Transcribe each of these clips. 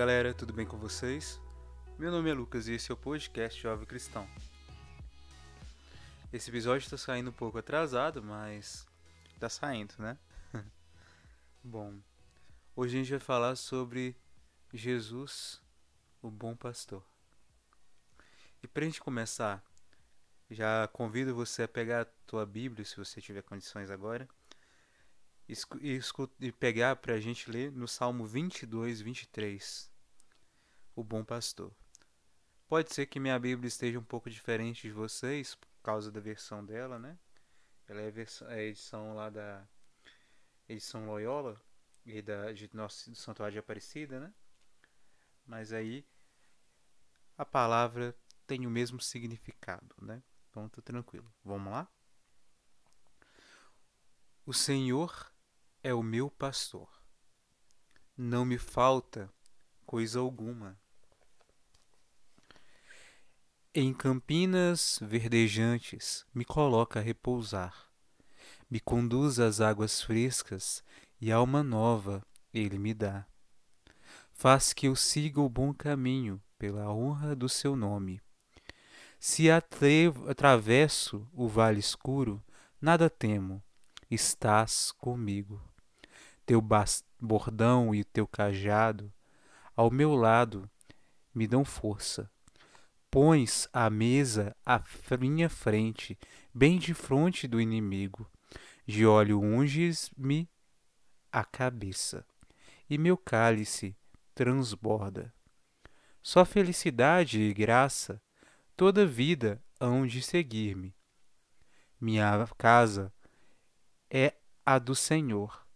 Galera, tudo bem com vocês? Meu nome é Lucas e esse é o podcast Jovem Cristão. Esse episódio está saindo um pouco atrasado, mas tá saindo, né? bom, hoje a gente vai falar sobre Jesus, o bom pastor. E para a gente começar, já convido você a pegar a tua Bíblia, se você tiver condições agora, e pegar para a gente ler no Salmo 22, 23, o bom pastor. Pode ser que minha Bíblia esteja um pouco diferente de vocês, por causa da versão dela, né? Ela é a, versão, é edição lá da edição Loyola e da de nosso Santuário de Aparecida, né? Mas aí a palavra tem o mesmo significado, né? Então tá tranquilo. Vamos lá? O Senhor é o meu pastor. Não me falta coisa alguma. Em campinas verdejantes me coloca a repousar, me conduz às águas frescas e alma nova ele me dá. Faz que eu siga o bom caminho pela honra do seu nome. Se atravesso o vale escuro, nada temo, estás comigo teu bordão e teu cajado ao meu lado me dão força. Pões a mesa à minha frente, bem de frente do inimigo. De óleo unges-me a cabeça, e meu cálice transborda. Só felicidade e graça, toda vida hão de seguir-me. Minha casa é a do Senhor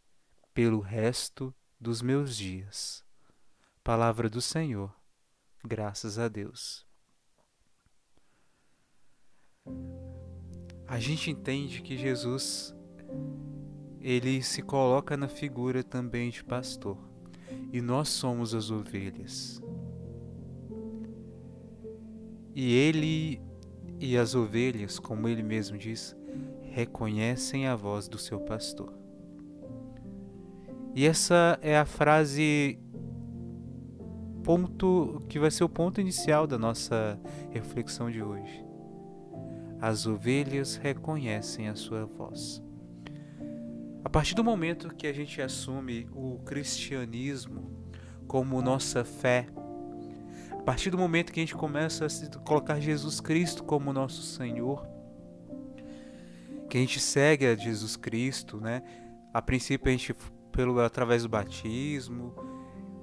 pelo resto dos meus dias. Palavra do Senhor, graças a Deus. A gente entende que Jesus ele se coloca na figura também de pastor, e nós somos as ovelhas. E ele e as ovelhas, como ele mesmo diz, reconhecem a voz do seu pastor. E essa é a frase ponto que vai ser o ponto inicial da nossa reflexão de hoje. As ovelhas reconhecem a sua voz. A partir do momento que a gente assume o cristianismo como nossa fé, a partir do momento que a gente começa a colocar Jesus Cristo como nosso Senhor, que a gente segue a Jesus Cristo, né? A princípio a gente pelo através do batismo,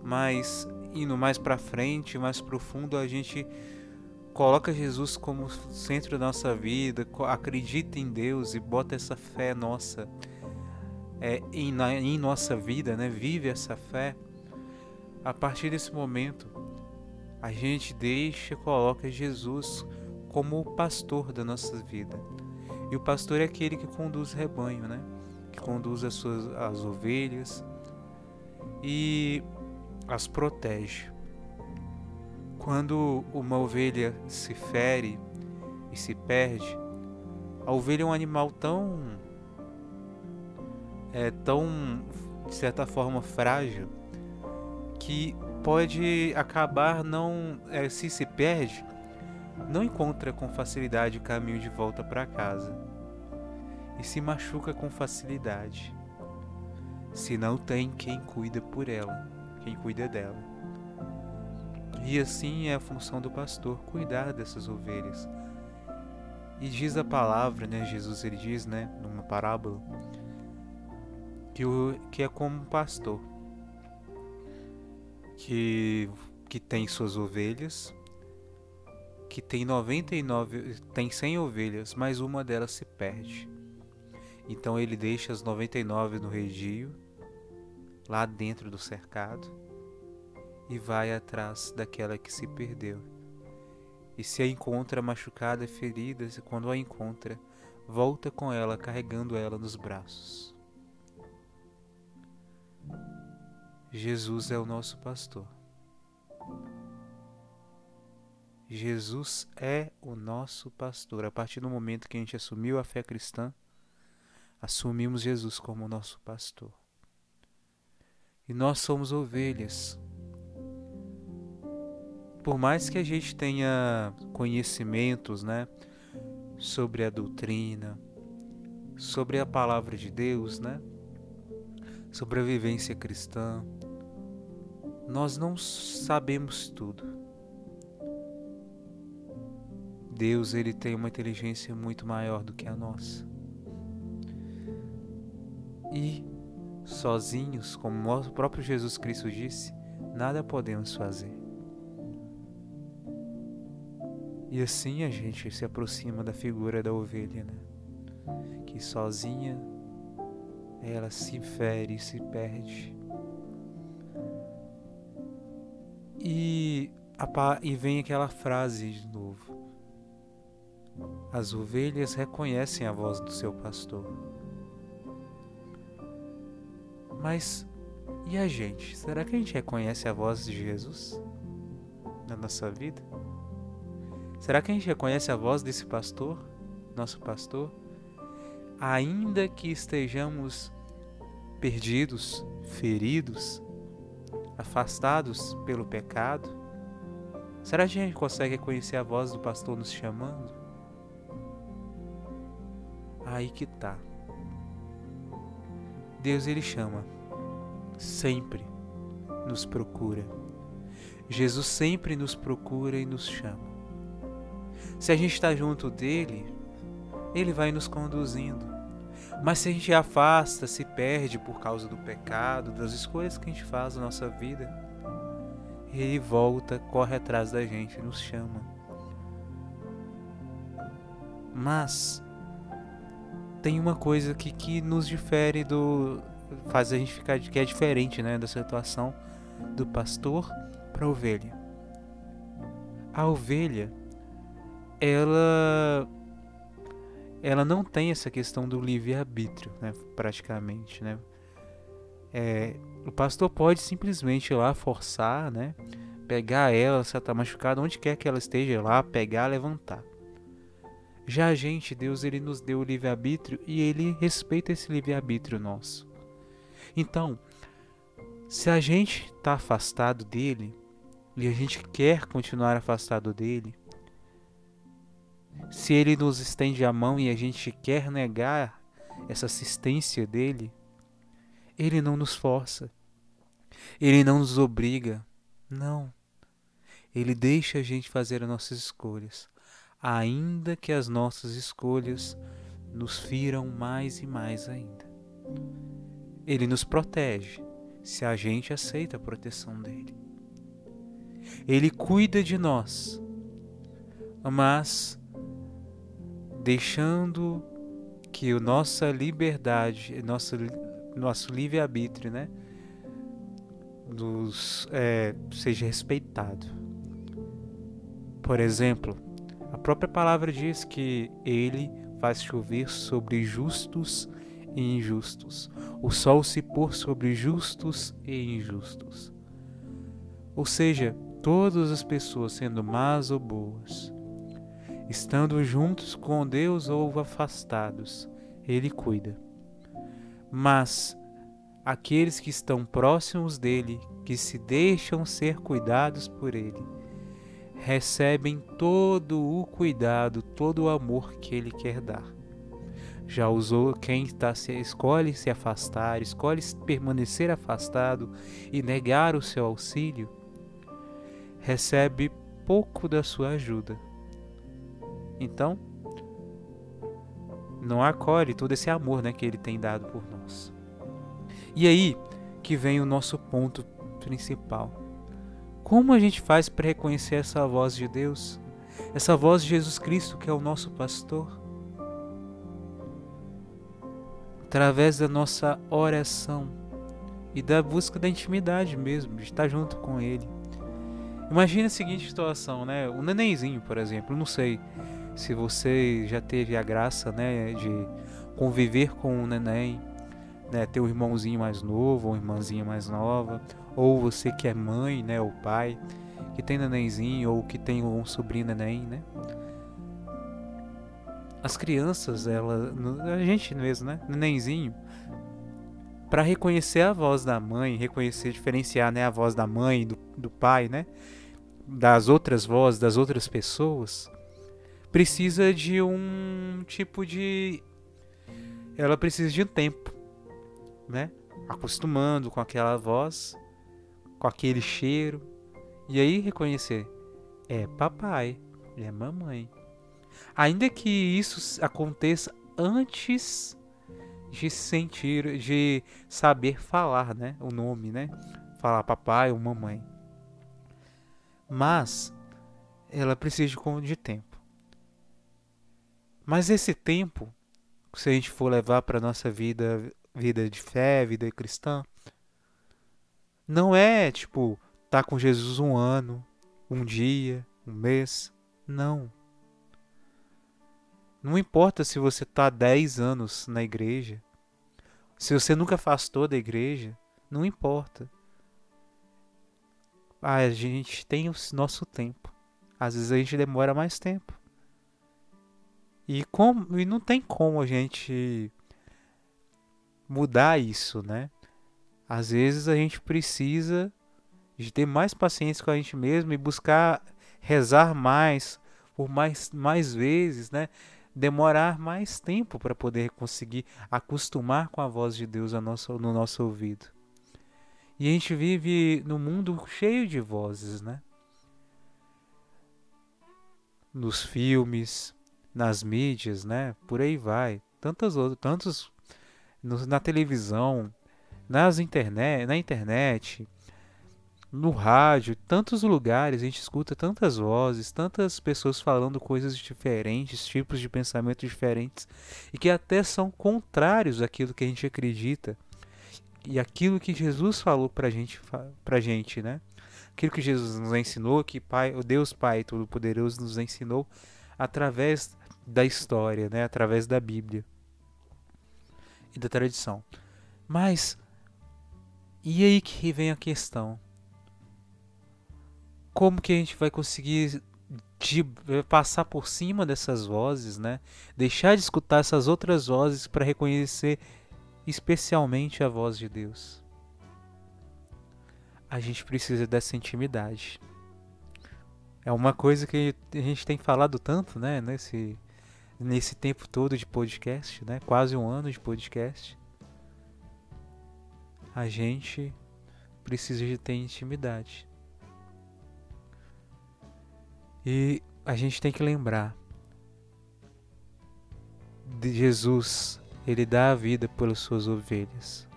mas indo mais para frente, mais profundo, a gente coloca Jesus como centro da nossa vida, acredita em Deus e bota essa fé nossa é, em, na, em nossa vida, né? Vive essa fé. A partir desse momento, a gente deixa, coloca Jesus como o pastor da nossa vida. E o pastor é aquele que conduz o rebanho, né? que conduz as suas as ovelhas e as protege. Quando uma ovelha se fere e se perde, a ovelha é um animal tão é tão de certa forma frágil que pode acabar não é, se se perde não encontra com facilidade o caminho de volta para casa e se machuca com facilidade, se não tem quem cuida por ela, quem cuida dela. E assim é a função do pastor, cuidar dessas ovelhas. E diz a palavra, né, Jesus ele diz, né, numa parábola, que, o, que é como um pastor que, que tem suas ovelhas, que tem 99, tem 100 ovelhas, mas uma delas se perde. Então ele deixa as 99 no redil, lá dentro do cercado, e vai atrás daquela que se perdeu. E se a encontra machucada e ferida, quando a encontra, volta com ela carregando ela nos braços. Jesus é o nosso pastor. Jesus é o nosso pastor. A partir do momento que a gente assumiu a fé cristã, assumimos Jesus como nosso pastor. E nós somos ovelhas. Por mais que a gente tenha conhecimentos, né, sobre a doutrina, sobre a palavra de Deus, né, sobre a vivência cristã, nós não sabemos tudo. Deus, ele tem uma inteligência muito maior do que a nossa. E sozinhos, como o próprio Jesus Cristo disse, nada podemos fazer. E assim a gente se aproxima da figura da ovelha, né? Que sozinha ela se fere, se perde. E, e vem aquela frase de novo. As ovelhas reconhecem a voz do seu pastor. Mas e a gente? Será que a gente reconhece a voz de Jesus na nossa vida? Será que a gente reconhece a voz desse pastor, nosso pastor? Ainda que estejamos perdidos, feridos, afastados pelo pecado, será que a gente consegue reconhecer a voz do pastor nos chamando? Aí que tá. Deus ele chama, sempre nos procura. Jesus sempre nos procura e nos chama. Se a gente está junto dele, ele vai nos conduzindo. Mas se a gente afasta, se perde por causa do pecado, das escolhas que a gente faz na nossa vida, ele volta, corre atrás da gente, nos chama. Mas tem uma coisa que, que nos difere do. faz a gente ficar que é diferente né, da situação do pastor para a ovelha. A ovelha ela ela não tem essa questão do livre-arbítrio, né, praticamente, né? É, o pastor pode simplesmente ir lá forçar, né, pegar ela, se ela está machucada, onde quer que ela esteja lá, pegar, levantar. Já a gente, Deus, ele nos deu o livre-arbítrio e ele respeita esse livre-arbítrio nosso. Então, se a gente está afastado dele e a gente quer continuar afastado dele, se ele nos estende a mão e a gente quer negar essa assistência dele, ele não nos força. Ele não nos obriga. Não. Ele deixa a gente fazer as nossas escolhas, ainda que as nossas escolhas nos firam mais e mais ainda. Ele nos protege se a gente aceita a proteção dele. Ele cuida de nós, mas deixando que a nossa liberdade, nosso, nosso livre-arbítrio, né, nos, é, seja respeitado. Por exemplo, a própria palavra diz que ele faz chover sobre justos e injustos, o sol se pôr sobre justos e injustos. Ou seja, todas as pessoas, sendo más ou boas, Estando juntos com Deus ou afastados, Ele cuida. Mas aqueles que estão próximos dele, que se deixam ser cuidados por Ele, recebem todo o cuidado, todo o amor que Ele quer dar. Já usou quem está se escolhe se afastar, escolhe permanecer afastado e negar o seu auxílio, recebe pouco da sua ajuda então, não acolhe todo esse amor né, que ele tem dado por nós. E aí que vem o nosso ponto principal. Como a gente faz para reconhecer essa voz de Deus? Essa voz de Jesus Cristo, que é o nosso pastor? Através da nossa oração e da busca da intimidade mesmo, de estar junto com Ele. Imagina a seguinte situação, né? Um nenenzinho, por exemplo, não sei se você já teve a graça, né, de conviver com um neném, né, ter um irmãozinho mais novo, ou irmãzinha mais nova, ou você que é mãe, né, ou pai, que tem nenenzinho ou que tem um sobrinho neném, né? As crianças, ela, a gente mesmo, né, nenenzinho, para reconhecer a voz da mãe, reconhecer, diferenciar, né, a voz da mãe do, do pai, né? das outras vozes, das outras pessoas, precisa de um tipo de. Ela precisa de um tempo, né? Acostumando com aquela voz, com aquele cheiro, e aí reconhecer: é papai, é mamãe. Ainda que isso aconteça antes de sentir, de saber falar, né? O nome, né? Falar papai ou mamãe. Mas ela precisa de tempo. Mas esse tempo, se a gente for levar para nossa vida, vida de fé, vida cristã, não é tipo estar tá com Jesus um ano, um dia, um mês. Não. Não importa se você está 10 anos na igreja, se você nunca afastou da igreja, não importa. Ah, a gente tem o nosso tempo. Às vezes a gente demora mais tempo. E, como, e não tem como a gente mudar isso, né? Às vezes a gente precisa de ter mais paciência com a gente mesmo e buscar rezar mais, por mais, mais vezes, né? demorar mais tempo para poder conseguir acostumar com a voz de Deus nosso, no nosso ouvido. E a gente vive num mundo cheio de vozes, né? Nos filmes, nas mídias, né? Por aí vai. Tantas outras, tantos na televisão, nas internet, na internet, no rádio, tantos lugares, a gente escuta tantas vozes, tantas pessoas falando coisas diferentes, tipos de pensamento diferentes, e que até são contrários àquilo que a gente acredita e aquilo que Jesus falou pra gente, pra gente, né? Aquilo que Jesus nos ensinou, que Pai, o Deus Pai Todo-Poderoso nos ensinou através da história, né? Através da Bíblia e da tradição. Mas e aí que vem a questão? como que a gente vai conseguir de, eh, passar por cima dessas vozes, né? Deixar de escutar essas outras vozes para reconhecer especialmente a voz de Deus. A gente precisa dessa intimidade. É uma coisa que a gente tem falado tanto, né, nesse nesse tempo todo de podcast, né? Quase um ano de podcast. A gente precisa de ter intimidade. E a gente tem que lembrar de Jesus, ele dá a vida pelas suas ovelhas.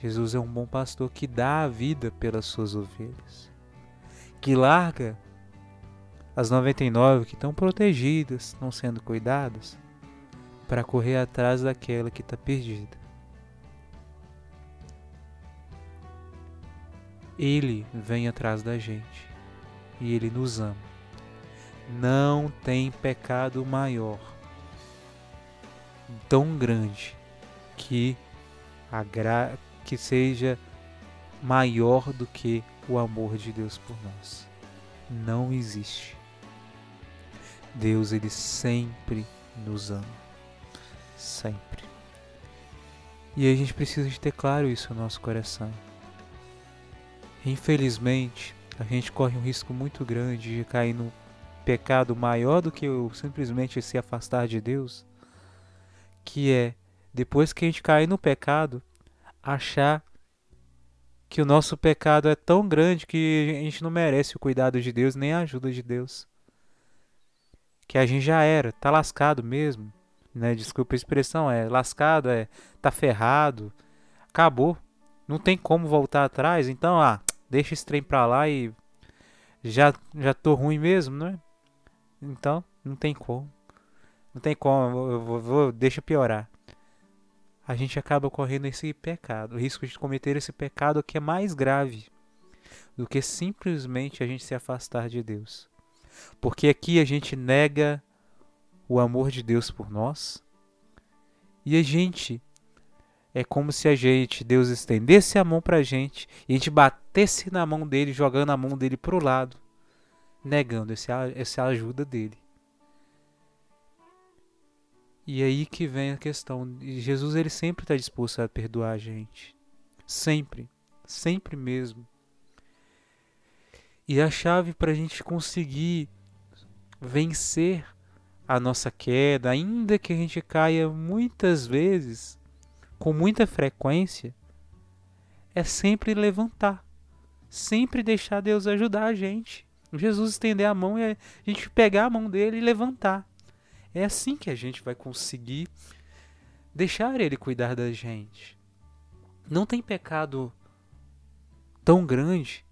Jesus é um bom pastor que dá a vida pelas suas ovelhas, que larga as 99 que estão protegidas, estão sendo cuidadas, para correr atrás daquela que está perdida. Ele vem atrás da gente e Ele nos ama. Não tem pecado maior, tão grande, que, a gra... que seja maior do que o amor de Deus por nós. Não existe. Deus, Ele sempre nos ama. Sempre. E a gente precisa de ter claro isso no nosso coração. Infelizmente, a gente corre um risco muito grande de cair no pecado maior do que o simplesmente se afastar de Deus, que é depois que a gente cair no pecado, achar que o nosso pecado é tão grande que a gente não merece o cuidado de Deus nem a ajuda de Deus. Que a gente já era, tá lascado mesmo, né? Desculpa a expressão, é lascado, é tá ferrado, acabou. Não tem como voltar atrás, então ah, deixa esse trem pra lá e já, já tô ruim mesmo, né? Então, não tem como. Não tem como, eu vou, vou, deixa piorar. A gente acaba correndo esse pecado, o risco de cometer esse pecado que é mais grave do que simplesmente a gente se afastar de Deus. Porque aqui a gente nega o amor de Deus por nós e a gente é como se a gente, Deus estendesse a mão para a gente e a gente batesse na mão dele, jogando a mão dele para o lado, negando esse, essa ajuda dele. E aí que vem a questão. Jesus ele sempre está disposto a perdoar a gente. Sempre. Sempre mesmo. E a chave para a gente conseguir vencer a nossa queda, ainda que a gente caia muitas vezes, com muita frequência, é sempre levantar, sempre deixar Deus ajudar a gente. Jesus estender a mão e a gente pegar a mão dele e levantar. É assim que a gente vai conseguir deixar ele cuidar da gente. Não tem pecado tão grande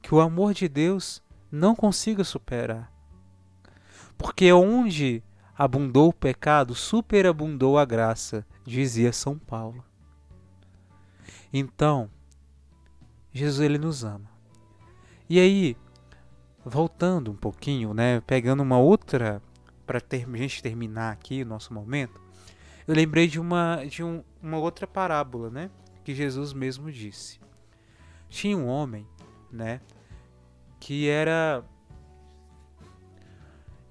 que o amor de Deus não consiga superar. Porque onde abundou o pecado, superabundou a graça, dizia São Paulo. Então, Jesus ele nos ama. E aí, voltando um pouquinho, né, pegando uma outra para ter, gente terminar aqui o nosso momento, eu lembrei de uma de um, uma outra parábola, né, que Jesus mesmo disse. Tinha um homem, né, que era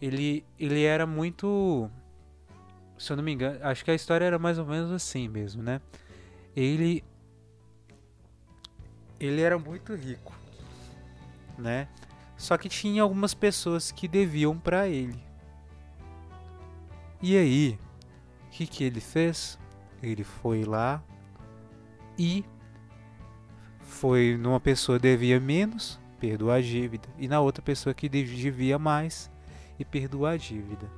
ele ele era muito se eu não me engano, acho que a história era mais ou menos assim mesmo, né? Ele ele era muito rico, né? Só que tinha algumas pessoas que deviam para ele. E aí, o que, que ele fez? Ele foi lá e foi numa pessoa devia menos, perdoar a dívida, e na outra pessoa que devia mais e perdoar a dívida.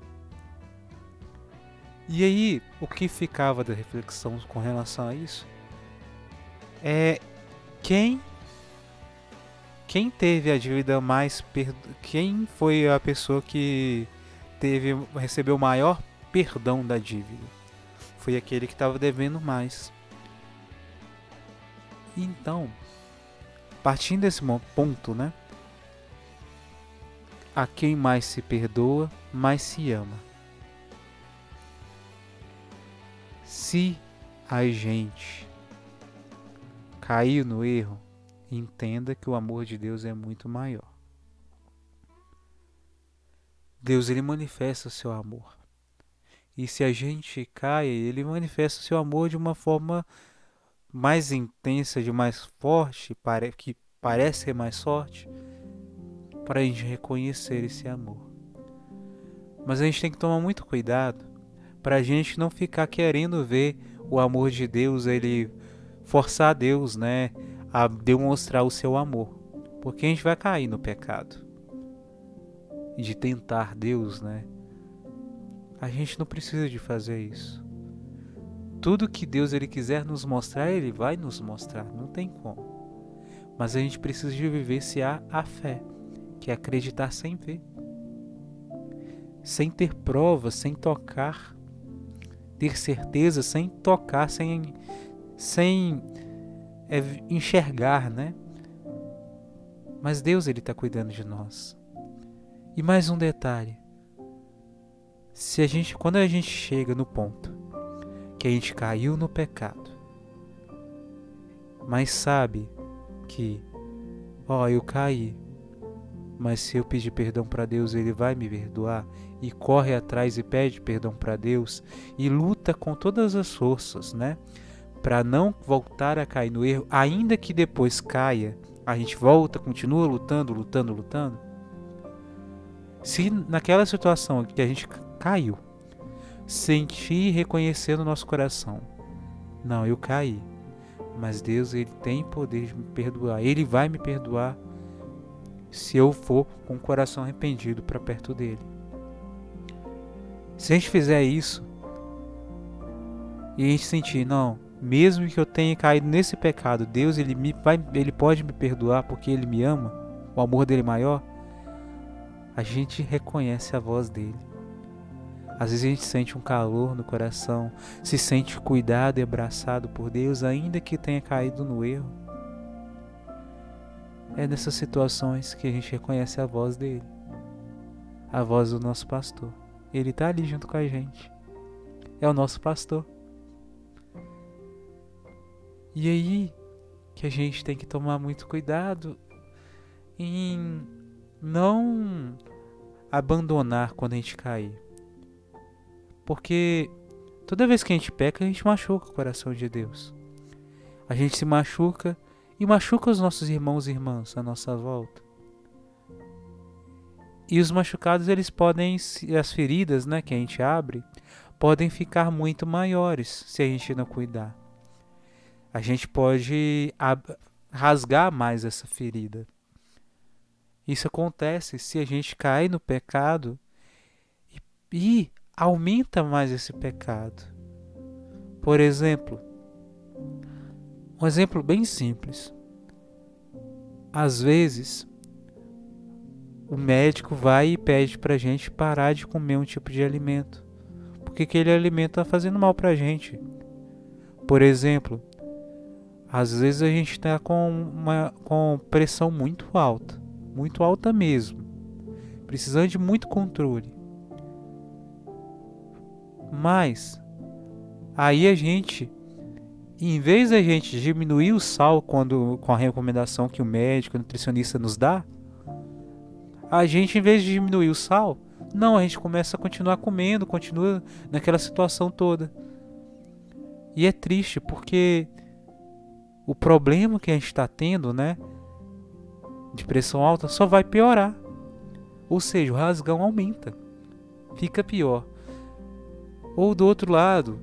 E aí, o que ficava da reflexão com relação a isso é quem quem teve a dívida mais perdo... quem foi a pessoa que teve recebeu maior perdão da dívida foi aquele que estava devendo mais então partindo desse ponto né a quem mais se perdoa mais se ama se a gente caiu no erro entenda que o amor de Deus é muito maior. Deus ele manifesta o seu amor. E se a gente cai, ele manifesta o seu amor de uma forma mais intensa, de mais forte, que parece ser mais forte, para a gente reconhecer esse amor. Mas a gente tem que tomar muito cuidado para a gente não ficar querendo ver o amor de Deus, ele forçar Deus, né, a demonstrar o seu amor, porque a gente vai cair no pecado. De tentar Deus, né? A gente não precisa de fazer isso. Tudo que Deus ele quiser nos mostrar, ele vai nos mostrar, não tem como. Mas a gente precisa de vivenciar a fé, que é acreditar sem ver. Sem ter provas, sem tocar, ter certeza sem tocar, sem sem é enxergar, né? Mas Deus ele está cuidando de nós. E mais um detalhe: se a gente, quando a gente chega no ponto que a gente caiu no pecado, mas sabe que, ó, eu caí, mas se eu pedir perdão para Deus, Ele vai me perdoar. E corre atrás e pede perdão para Deus e luta com todas as forças, né? para não voltar a cair no erro, ainda que depois caia, a gente volta, continua lutando, lutando, lutando. Se naquela situação que a gente caiu, sentir e reconhecer no nosso coração, não, eu caí, mas Deus ele tem poder de me perdoar, ele vai me perdoar se eu for com o coração arrependido para perto dele. Se a gente fizer isso e a gente sentir, não, mesmo que eu tenha caído nesse pecado, Deus ele, me, vai, ele pode me perdoar porque Ele me ama, o amor dele é maior. A gente reconhece a voz dele. Às vezes a gente sente um calor no coração, se sente cuidado e abraçado por Deus, ainda que tenha caído no erro. É nessas situações que a gente reconhece a voz dele, a voz do nosso pastor. Ele está ali junto com a gente. É o nosso pastor. E aí que a gente tem que tomar muito cuidado em não abandonar quando a gente cair. Porque toda vez que a gente peca, a gente machuca o coração de Deus. A gente se machuca e machuca os nossos irmãos e irmãs à nossa volta. E os machucados, eles podem, as feridas né, que a gente abre, podem ficar muito maiores se a gente não cuidar. A gente pode rasgar mais essa ferida. Isso acontece se a gente cai no pecado e, e aumenta mais esse pecado. Por exemplo, um exemplo bem simples. Às vezes, o médico vai e pede para a gente parar de comer um tipo de alimento, porque aquele alimento está fazendo mal para a gente. Por exemplo, às vezes a gente está com uma com pressão muito alta muito alta mesmo, precisando de muito controle. Mas aí a gente, em vez da gente diminuir o sal quando com a recomendação que o médico, o nutricionista nos dá, a gente em vez de diminuir o sal, não, a gente começa a continuar comendo, continua naquela situação toda. E é triste porque o problema que a gente está tendo, né, de pressão alta só vai piorar. Ou seja, o rasgão aumenta, fica pior. Ou do outro lado,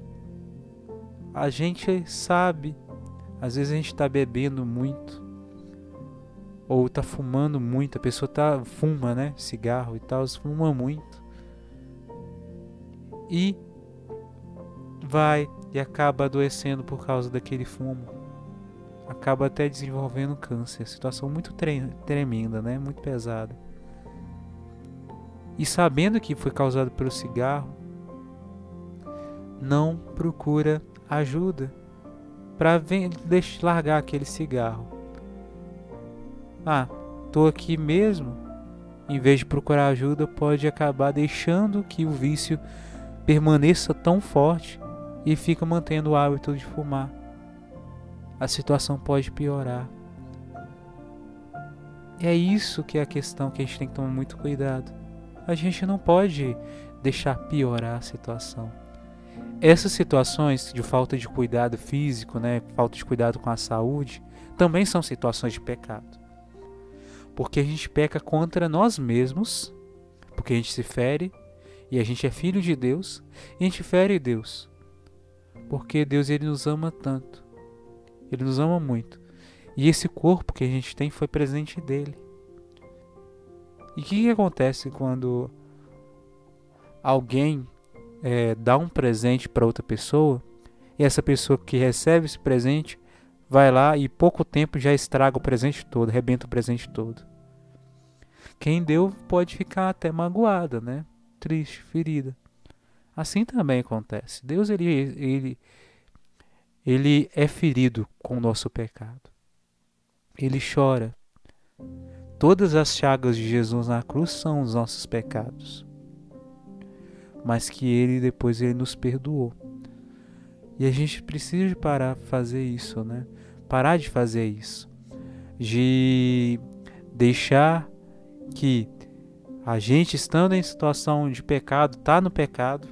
a gente sabe, às vezes a gente está bebendo muito, ou está fumando muito, a pessoa tá, fuma, né? Cigarro e tal, fuma muito. E vai e acaba adoecendo por causa daquele fumo acaba até desenvolvendo câncer. Situação muito tre tremenda, né? Muito pesada. E sabendo que foi causado pelo cigarro, não procura ajuda para largar aquele cigarro. Ah, tô aqui mesmo. Em vez de procurar ajuda, pode acabar deixando que o vício permaneça tão forte e fica mantendo o hábito de fumar a situação pode piorar. É isso que é a questão que a gente tem que tomar muito cuidado. A gente não pode deixar piorar a situação. Essas situações de falta de cuidado físico, né, falta de cuidado com a saúde, também são situações de pecado. Porque a gente peca contra nós mesmos, porque a gente se fere, e a gente é filho de Deus, e a gente fere Deus. Porque Deus ele nos ama tanto. Ele nos ama muito. E esse corpo que a gente tem foi presente dele. E o que, que, acontece quando alguém é, dá um presente para outra pessoa e essa pessoa que recebe esse presente vai lá e pouco tempo já estraga o presente todo, rebenta o presente todo? Quem deu pode ficar até magoada, né? Triste, ferida. Assim também acontece. Deus ele, ele ele é ferido com o nosso pecado. Ele chora. Todas as chagas de Jesus na cruz são os nossos pecados. Mas que ele depois ele nos perdoou. E a gente precisa parar de fazer isso, né? Parar de fazer isso. De deixar que a gente estando em situação de pecado, tá no pecado,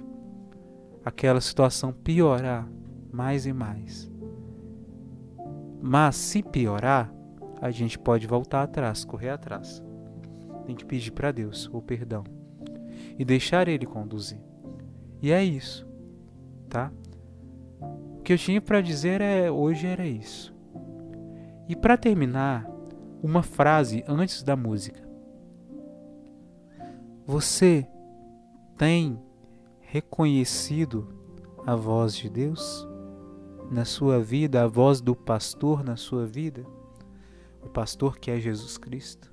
aquela situação piorar mais e mais. Mas se piorar, a gente pode voltar atrás, correr atrás. Tem que pedir para Deus o perdão e deixar Ele conduzir. E é isso, tá? O que eu tinha para dizer é hoje era isso. E para terminar, uma frase antes da música. Você tem reconhecido a voz de Deus? na sua vida, a voz do pastor na sua vida, o pastor que é Jesus Cristo?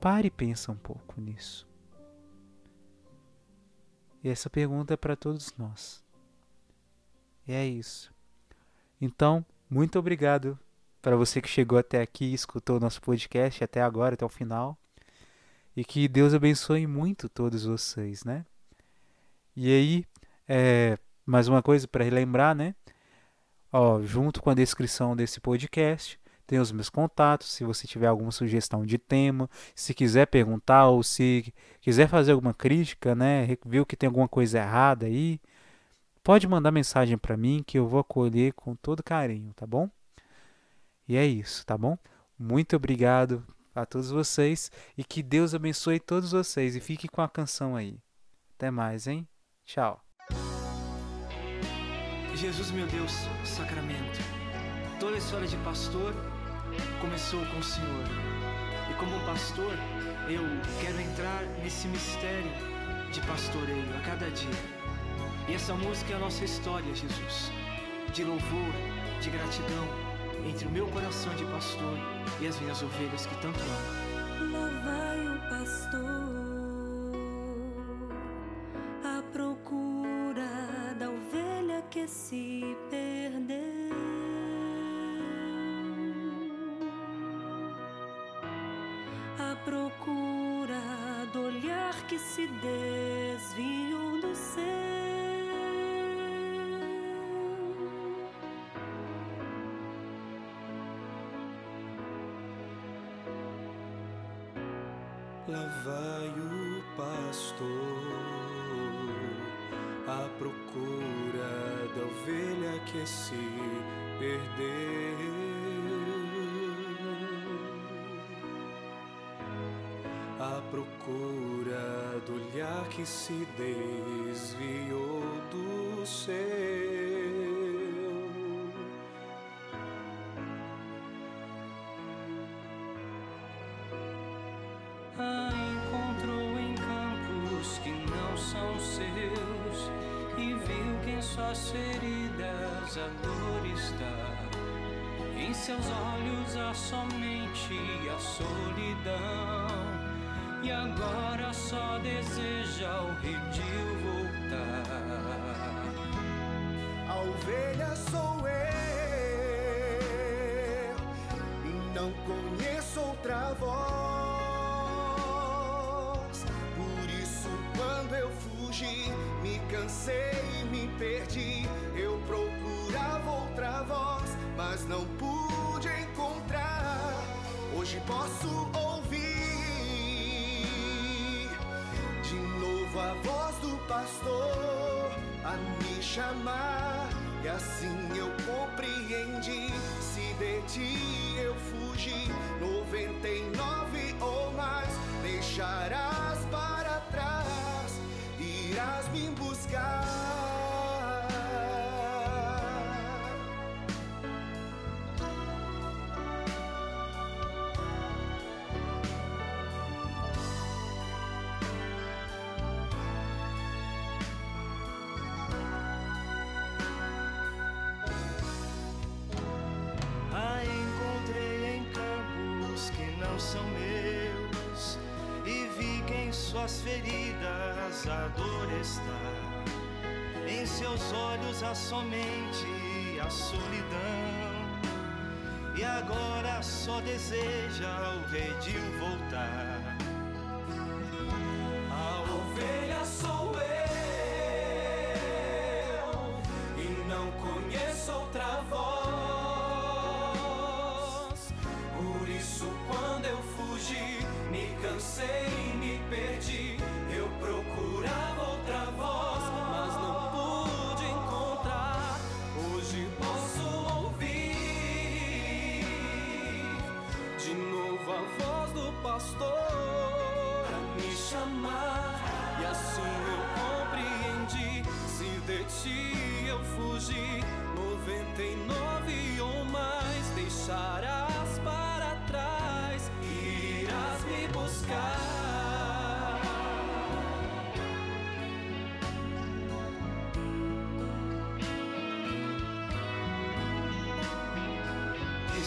Pare e pensa um pouco nisso. E essa pergunta é para todos nós. E é isso. Então, muito obrigado para você que chegou até aqui escutou o nosso podcast até agora, até o final. E que Deus abençoe muito todos vocês, né? E aí, é, mais uma coisa para relembrar, né? Ó, junto com a descrição desse podcast, tem os meus contatos. Se você tiver alguma sugestão de tema, se quiser perguntar ou se quiser fazer alguma crítica, né? Viu que tem alguma coisa errada aí, pode mandar mensagem para mim que eu vou acolher com todo carinho, tá bom? E é isso, tá bom? Muito obrigado a todos vocês e que Deus abençoe todos vocês e fique com a canção aí. Até mais, hein? Tchau. Jesus, meu Deus, sacramento. Toda história de pastor começou com o Senhor. E como um pastor, eu quero entrar nesse mistério de pastoreio a cada dia. E essa música é a nossa história, Jesus, de louvor, de gratidão entre o meu coração de pastor e as minhas ovelhas que tanto amo. Que se desviou do céu. Lá vai o pastor à procura da ovelha que se perdeu. Procura do olhar que se desviou do seu. A encontrou em campos que não são seus e viu que em suas feridas a dor está. Em seus olhos há somente a solidão e agora só deseja o redil voltar. A ovelha sou eu e não conheço outra voz. Por isso, quando eu fugi, me cansei e me perdi. Eu procurava outra voz, mas não pude encontrar. Hoje posso ouvir novo a voz do pastor a me chamar. E assim eu compreendi. Se de ti eu fugi, 99 ou mais, deixarás para trás, irás me buscar. Seus olhos há somente a solidão e agora só deseja o redil voltar.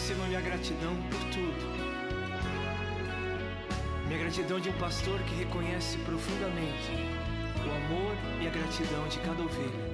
Receba minha gratidão por tudo. Minha gratidão de um pastor que reconhece profundamente o amor e a gratidão de cada ovelha.